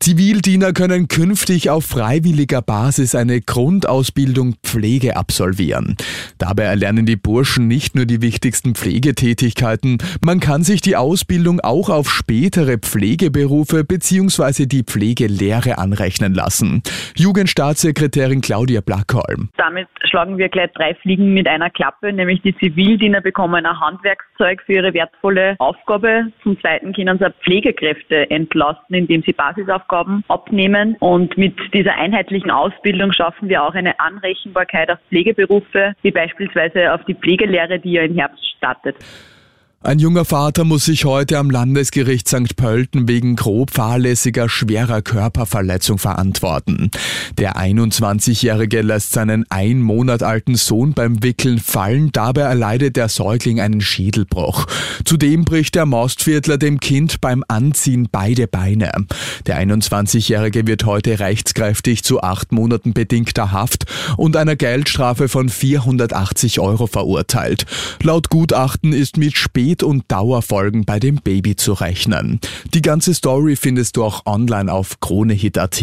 Zivildiener können künftig auf freiwilliger Basis eine Grundausbildung Pflege absolvieren. Dabei erlernen die Burschen nicht nur die wichtigsten Pflegetätigkeiten, man kann sich die Ausbildung auch auf spätere Pflegeberufe bzw. die Pflegelehre anrechnen lassen. Jugendstaatssekretärin Claudia Blackholm. Damit schlagen wir gleich drei Fliegen mit einer Klappe, nämlich die Zivildiener bekommen ein Handwerkszeug für ihre wertvolle Aufgabe. Zum Zweiten können sie Pflegekräfte entlasten, indem sie Basisaufgaben Aufgaben abnehmen. Und mit dieser einheitlichen Ausbildung schaffen wir auch eine Anrechenbarkeit auf Pflegeberufe, wie beispielsweise auf die Pflegelehre, die ja im Herbst startet. Ein junger Vater muss sich heute am Landesgericht St. Pölten wegen grob fahrlässiger schwerer Körperverletzung verantworten. Der 21-Jährige lässt seinen ein Monat alten Sohn beim Wickeln fallen, dabei erleidet der Säugling einen Schädelbruch. Zudem bricht der Mostviertler dem Kind beim Anziehen beide Beine. Der 21-Jährige wird heute rechtskräftig zu acht Monaten bedingter Haft und einer Geldstrafe von 480 Euro verurteilt. Laut Gutachten ist mit Spät Spät- und Dauerfolgen bei dem Baby zu rechnen. Die ganze Story findest du auch online auf kronehit.at.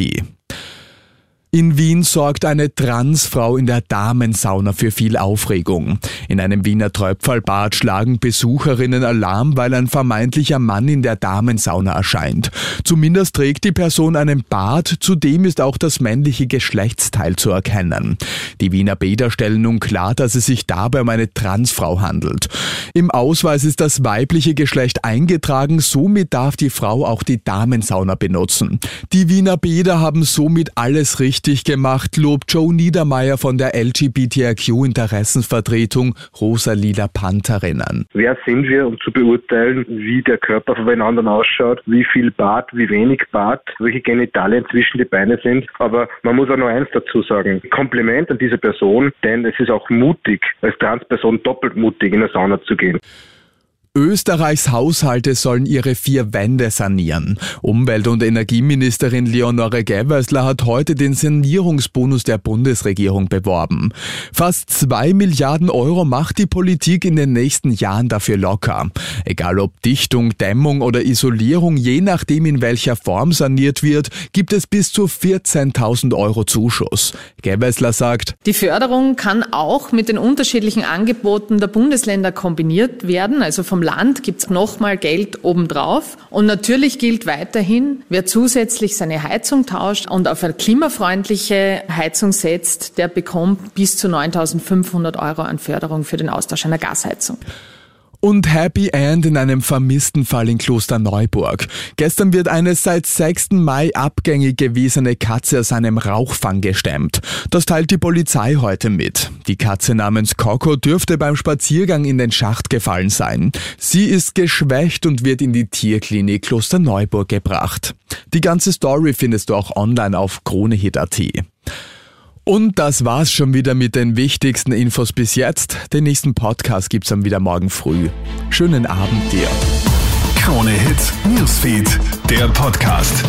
In Wien sorgt eine Transfrau in der Damensauna für viel Aufregung. In einem Wiener Tröpfelbad schlagen Besucherinnen Alarm, weil ein vermeintlicher Mann in der Damensauna erscheint. Zumindest trägt die Person einen Bart, zudem ist auch das männliche Geschlechtsteil zu erkennen. Die Wiener Bäder stellen nun klar, dass es sich dabei um eine Transfrau handelt. Im Ausweis ist das weibliche Geschlecht eingetragen, somit darf die Frau auch die Damensauna benutzen. Die Wiener Bäder haben somit alles richtig gemacht, lobt Joe Niedermeyer von der LGBTIQ-Interessensvertretung Rosalila Pantherinnen. Wer sind wir, um zu beurteilen, wie der Körper von anderen ausschaut, wie viel Bart, wie wenig Bart, welche Genitalien zwischen die Beine sind. Aber man muss auch noch eins dazu sagen. Kompliment an diese Person, denn es ist auch mutig, als Transperson doppelt mutig in eine Sauna zu gehen. game. Österreichs Haushalte sollen ihre vier Wände sanieren. Umwelt- und Energieministerin Leonore Gewessler hat heute den Sanierungsbonus der Bundesregierung beworben. Fast zwei Milliarden Euro macht die Politik in den nächsten Jahren dafür locker. Egal ob Dichtung, Dämmung oder Isolierung, je nachdem in welcher Form saniert wird, gibt es bis zu 14.000 Euro Zuschuss. Gewessler sagt, die Förderung kann auch mit den unterschiedlichen Angeboten der Bundesländer kombiniert werden, also vom Land gibt es nochmal Geld obendrauf. Und natürlich gilt weiterhin, wer zusätzlich seine Heizung tauscht und auf eine klimafreundliche Heizung setzt, der bekommt bis zu 9.500 Euro an Förderung für den Austausch einer Gasheizung. Und Happy End in einem vermissten Fall in Klosterneuburg. Gestern wird eine seit 6. Mai abgängig gewesene Katze aus einem Rauchfang gestemmt. Das teilt die Polizei heute mit. Die Katze namens Coco dürfte beim Spaziergang in den Schacht gefallen sein. Sie ist geschwächt und wird in die Tierklinik Klosterneuburg gebracht. Die ganze Story findest du auch online auf kronehit.at. Und das war's schon wieder mit den wichtigsten Infos bis jetzt. Den nächsten Podcast gibt's dann wieder morgen früh. Schönen Abend dir. Krone Hits, Newsfeed, der Podcast.